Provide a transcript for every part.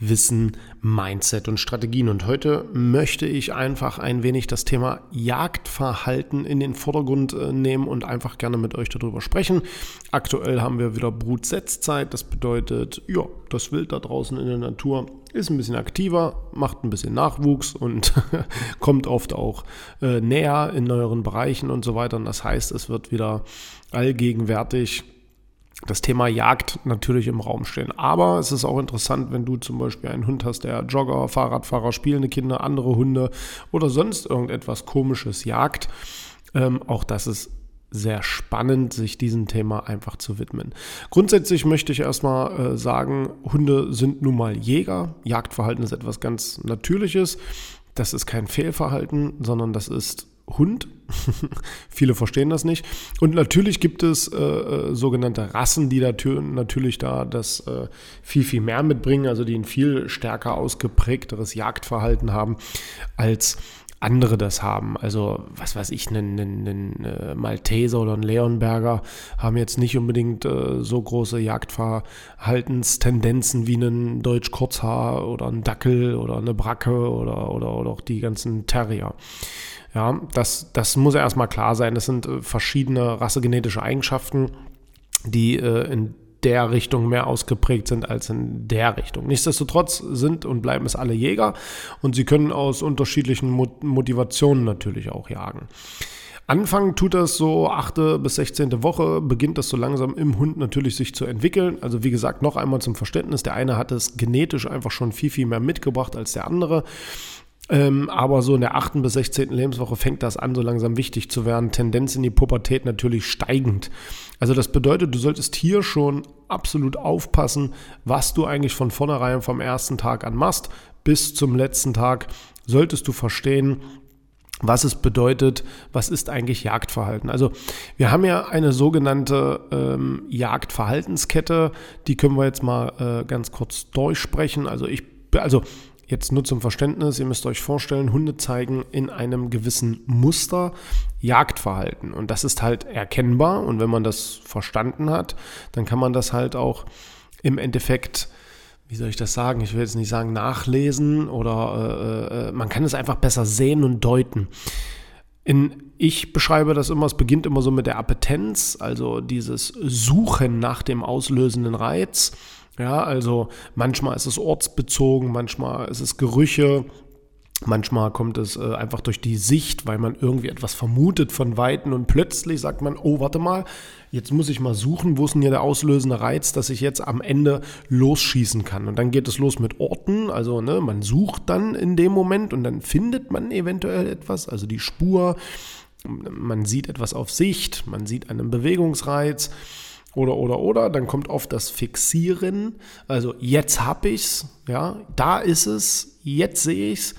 Wissen, Mindset und Strategien. Und heute möchte ich einfach ein wenig das Thema Jagdverhalten in den Vordergrund äh, nehmen und einfach gerne mit euch darüber sprechen. Aktuell haben wir wieder Brutsetzzeit. Das bedeutet, ja, das Wild da draußen in der Natur ist ein bisschen aktiver, macht ein bisschen Nachwuchs und kommt oft auch äh, näher in neueren Bereichen und so weiter. Und das heißt, es wird wieder allgegenwärtig das Thema Jagd natürlich im Raum stehen. Aber es ist auch interessant, wenn du zum Beispiel einen Hund hast, der Jogger, Fahrradfahrer, spielende Kinder, andere Hunde oder sonst irgendetwas Komisches jagt. Ähm, auch das ist sehr spannend, sich diesem Thema einfach zu widmen. Grundsätzlich möchte ich erstmal äh, sagen, Hunde sind nun mal Jäger. Jagdverhalten ist etwas ganz Natürliches. Das ist kein Fehlverhalten, sondern das ist Hund. Viele verstehen das nicht. Und natürlich gibt es äh, äh sogenannte Rassen, die natürlich da das äh, viel, viel mehr mitbringen, also die ein viel stärker ausgeprägteres Jagdverhalten haben als andere das haben. Also, was weiß ich, einen, einen, einen äh, Malteser oder einen Leonberger haben jetzt nicht unbedingt äh, so große Jagdverhaltenstendenzen wie ein Deutsch-Kurzhaar oder ein Dackel oder eine Bracke oder, oder, oder auch die ganzen Terrier. Ja, das, das muss erstmal klar sein. Das sind äh, verschiedene rassegenetische Eigenschaften, die äh, in der Richtung mehr ausgeprägt sind als in der Richtung. Nichtsdestotrotz sind und bleiben es alle Jäger und sie können aus unterschiedlichen Motivationen natürlich auch jagen. Anfangen tut das so 8. bis 16. Woche, beginnt das so langsam im Hund natürlich sich zu entwickeln. Also wie gesagt, noch einmal zum Verständnis, der eine hat es genetisch einfach schon viel, viel mehr mitgebracht als der andere. Ähm, aber so in der 8. bis 16. Lebenswoche fängt das an, so langsam wichtig zu werden. Tendenz in die Pubertät natürlich steigend. Also das bedeutet, du solltest hier schon absolut aufpassen, was du eigentlich von vornherein vom ersten Tag an machst. Bis zum letzten Tag solltest du verstehen, was es bedeutet, was ist eigentlich Jagdverhalten. Also wir haben ja eine sogenannte ähm, Jagdverhaltenskette, die können wir jetzt mal äh, ganz kurz durchsprechen. Also ich, also Jetzt nur zum Verständnis, ihr müsst euch vorstellen, Hunde zeigen in einem gewissen Muster Jagdverhalten. Und das ist halt erkennbar. Und wenn man das verstanden hat, dann kann man das halt auch im Endeffekt, wie soll ich das sagen? Ich will jetzt nicht sagen nachlesen oder äh, äh, man kann es einfach besser sehen und deuten. In, ich beschreibe das immer, es beginnt immer so mit der Appetenz, also dieses Suchen nach dem auslösenden Reiz. Ja, also manchmal ist es ortsbezogen, manchmal ist es Gerüche, Manchmal kommt es äh, einfach durch die Sicht, weil man irgendwie etwas vermutet von Weitem und plötzlich sagt man, oh, warte mal, jetzt muss ich mal suchen, wo ist denn hier der auslösende Reiz, dass ich jetzt am Ende losschießen kann. Und dann geht es los mit Orten, also ne, man sucht dann in dem Moment und dann findet man eventuell etwas, also die Spur, man sieht etwas auf Sicht, man sieht einen Bewegungsreiz oder, oder, oder. Dann kommt oft das Fixieren. Also jetzt habe ich es, ja, da ist es, jetzt sehe ich es.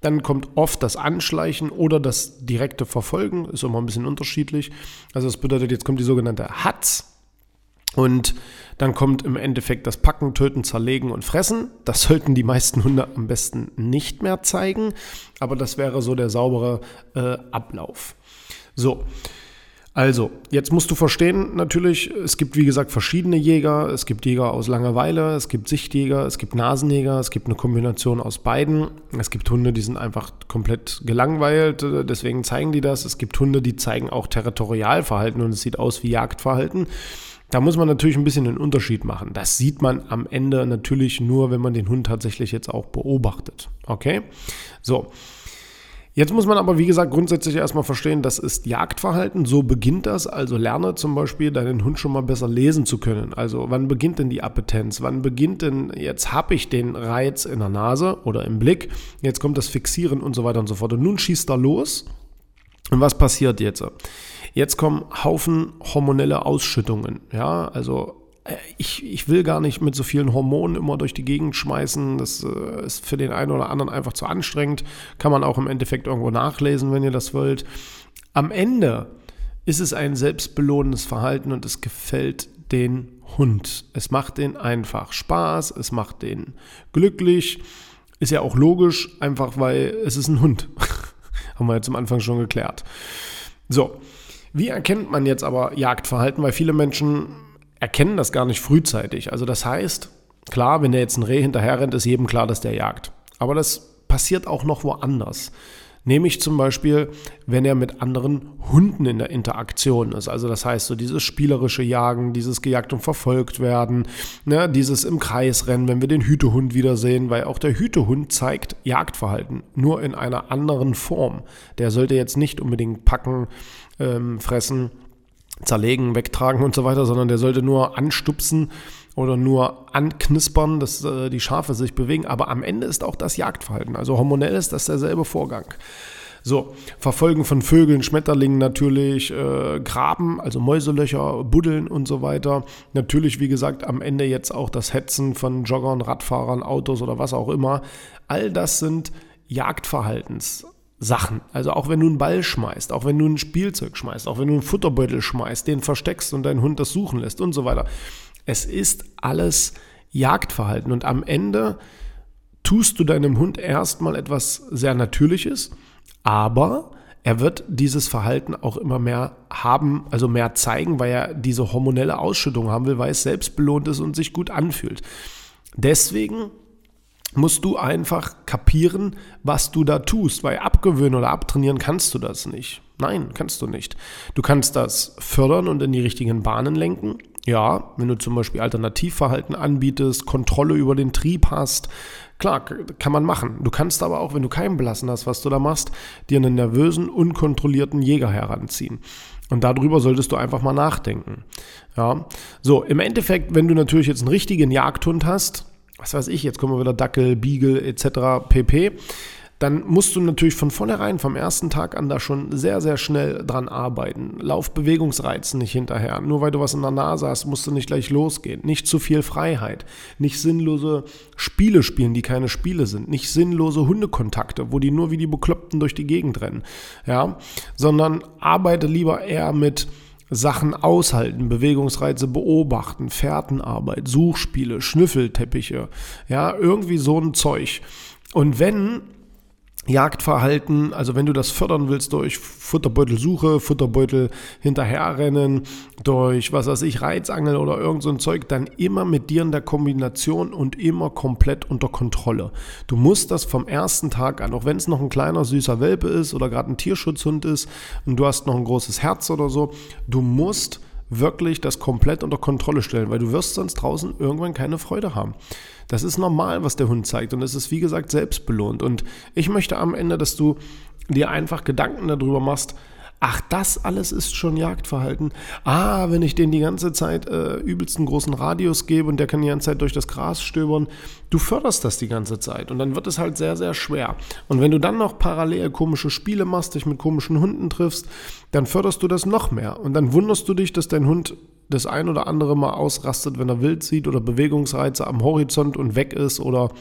Dann kommt oft das Anschleichen oder das direkte Verfolgen, ist immer ein bisschen unterschiedlich. Also das bedeutet, jetzt kommt die sogenannte Hatz. Und dann kommt im Endeffekt das Packen, Töten, Zerlegen und Fressen. Das sollten die meisten Hunde am besten nicht mehr zeigen, aber das wäre so der saubere äh, Ablauf. So, also, jetzt musst du verstehen, natürlich, es gibt wie gesagt verschiedene Jäger. Es gibt Jäger aus Langeweile, es gibt Sichtjäger, es gibt Nasenjäger, es gibt eine Kombination aus beiden. Es gibt Hunde, die sind einfach komplett gelangweilt, deswegen zeigen die das. Es gibt Hunde, die zeigen auch Territorialverhalten und es sieht aus wie Jagdverhalten. Da muss man natürlich ein bisschen einen Unterschied machen. Das sieht man am Ende natürlich nur, wenn man den Hund tatsächlich jetzt auch beobachtet. Okay? So. Jetzt muss man aber, wie gesagt, grundsätzlich erstmal verstehen, das ist Jagdverhalten, so beginnt das. Also lerne zum Beispiel deinen Hund schon mal besser lesen zu können. Also wann beginnt denn die Appetenz? Wann beginnt denn, jetzt habe ich den Reiz in der Nase oder im Blick, jetzt kommt das Fixieren und so weiter und so fort. Und nun schießt er los. Und was passiert jetzt? Jetzt kommen Haufen hormonelle Ausschüttungen. Ja, also ich, ich will gar nicht mit so vielen Hormonen immer durch die Gegend schmeißen. Das äh, ist für den einen oder anderen einfach zu anstrengend. Kann man auch im Endeffekt irgendwo nachlesen, wenn ihr das wollt. Am Ende ist es ein selbstbelohnendes Verhalten und es gefällt den Hund. Es macht den einfach Spaß, es macht den glücklich. Ist ja auch logisch, einfach weil es ist ein Hund. Haben wir jetzt am Anfang schon geklärt. So, wie erkennt man jetzt aber Jagdverhalten? Weil viele Menschen erkennen das gar nicht frühzeitig. Also das heißt, klar, wenn der jetzt ein Reh hinterher rennt, ist jedem klar, dass der jagt. Aber das passiert auch noch woanders. Nämlich zum Beispiel, wenn er mit anderen Hunden in der Interaktion ist. Also das heißt, so dieses spielerische Jagen, dieses gejagt und verfolgt werden, ne, dieses im Kreis rennen, wenn wir den Hütehund wiedersehen, weil auch der Hütehund zeigt Jagdverhalten, nur in einer anderen Form. Der sollte jetzt nicht unbedingt packen, ähm, fressen zerlegen, wegtragen und so weiter, sondern der sollte nur anstupsen oder nur anknispern, dass äh, die Schafe sich bewegen. Aber am Ende ist auch das Jagdverhalten. Also hormonell ist das derselbe Vorgang. So, Verfolgen von Vögeln, Schmetterlingen natürlich, äh, Graben, also Mäuselöcher, Buddeln und so weiter. Natürlich, wie gesagt, am Ende jetzt auch das Hetzen von Joggern, Radfahrern, Autos oder was auch immer. All das sind Jagdverhaltens. Sachen. Also auch wenn du einen Ball schmeißt, auch wenn du ein Spielzeug schmeißt, auch wenn du einen Futterbeutel schmeißt, den versteckst und deinen Hund das suchen lässt und so weiter. Es ist alles Jagdverhalten und am Ende tust du deinem Hund erstmal etwas sehr Natürliches, aber er wird dieses Verhalten auch immer mehr haben, also mehr zeigen, weil er diese hormonelle Ausschüttung haben will, weil es selbst belohnt ist und sich gut anfühlt. Deswegen musst du einfach kapieren, was du da tust, weil abgewöhnen oder abtrainieren kannst du das nicht. Nein, kannst du nicht. Du kannst das fördern und in die richtigen Bahnen lenken. Ja, wenn du zum Beispiel Alternativverhalten anbietest, Kontrolle über den Trieb hast, klar, kann man machen. Du kannst aber auch, wenn du keinen belassen hast, was du da machst, dir einen nervösen, unkontrollierten Jäger heranziehen. Und darüber solltest du einfach mal nachdenken. Ja, so, im Endeffekt, wenn du natürlich jetzt einen richtigen Jagdhund hast, was weiß ich, jetzt kommen wir wieder Dackel, Beagle etc. pp. Dann musst du natürlich von vornherein, vom ersten Tag an, da schon sehr, sehr schnell dran arbeiten. Laufbewegungsreizen nicht hinterher. Nur weil du was in der Nase hast, musst du nicht gleich losgehen. Nicht zu viel Freiheit. Nicht sinnlose Spiele spielen, die keine Spiele sind. Nicht sinnlose Hundekontakte, wo die nur wie die Bekloppten durch die Gegend rennen. Ja, sondern arbeite lieber eher mit Sachen aushalten, Bewegungsreize beobachten, Fährtenarbeit, Suchspiele, Schnüffelteppiche, ja, irgendwie so ein Zeug. Und wenn Jagdverhalten, also wenn du das fördern willst durch Futterbeutelsuche, Futterbeutel hinterherrennen, durch was weiß ich, Reizangel oder irgend so ein Zeug, dann immer mit dir in der Kombination und immer komplett unter Kontrolle. Du musst das vom ersten Tag an, auch wenn es noch ein kleiner süßer Welpe ist oder gerade ein Tierschutzhund ist und du hast noch ein großes Herz oder so, du musst wirklich das komplett unter Kontrolle stellen, weil du wirst sonst draußen irgendwann keine Freude haben. Das ist normal, was der Hund zeigt und es ist wie gesagt selbstbelohnt. Und ich möchte am Ende, dass du dir einfach Gedanken darüber machst, Ach, das alles ist schon Jagdverhalten. Ah, wenn ich den die ganze Zeit äh, übelst einen großen Radius gebe und der kann die ganze Zeit durch das Gras stöbern, du förderst das die ganze Zeit und dann wird es halt sehr, sehr schwer. Und wenn du dann noch parallel komische Spiele machst, dich mit komischen Hunden triffst, dann förderst du das noch mehr. Und dann wunderst du dich, dass dein Hund das ein oder andere mal ausrastet, wenn er wild sieht oder Bewegungsreize am Horizont und weg ist oder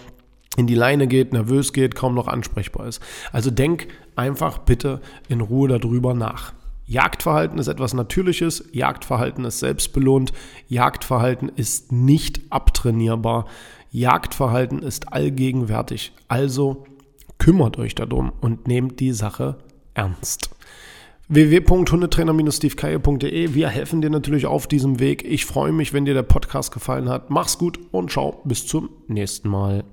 in die Leine geht, nervös geht, kaum noch ansprechbar ist. Also denk einfach bitte in Ruhe darüber nach. Jagdverhalten ist etwas Natürliches, Jagdverhalten ist selbstbelohnt, Jagdverhalten ist nicht abtrainierbar, Jagdverhalten ist allgegenwärtig. Also kümmert euch darum und nehmt die Sache ernst www.hundetrainer-stevekeier.de. Wir helfen dir natürlich auf diesem Weg. Ich freue mich, wenn dir der Podcast gefallen hat. Mach's gut und ciao, bis zum nächsten Mal.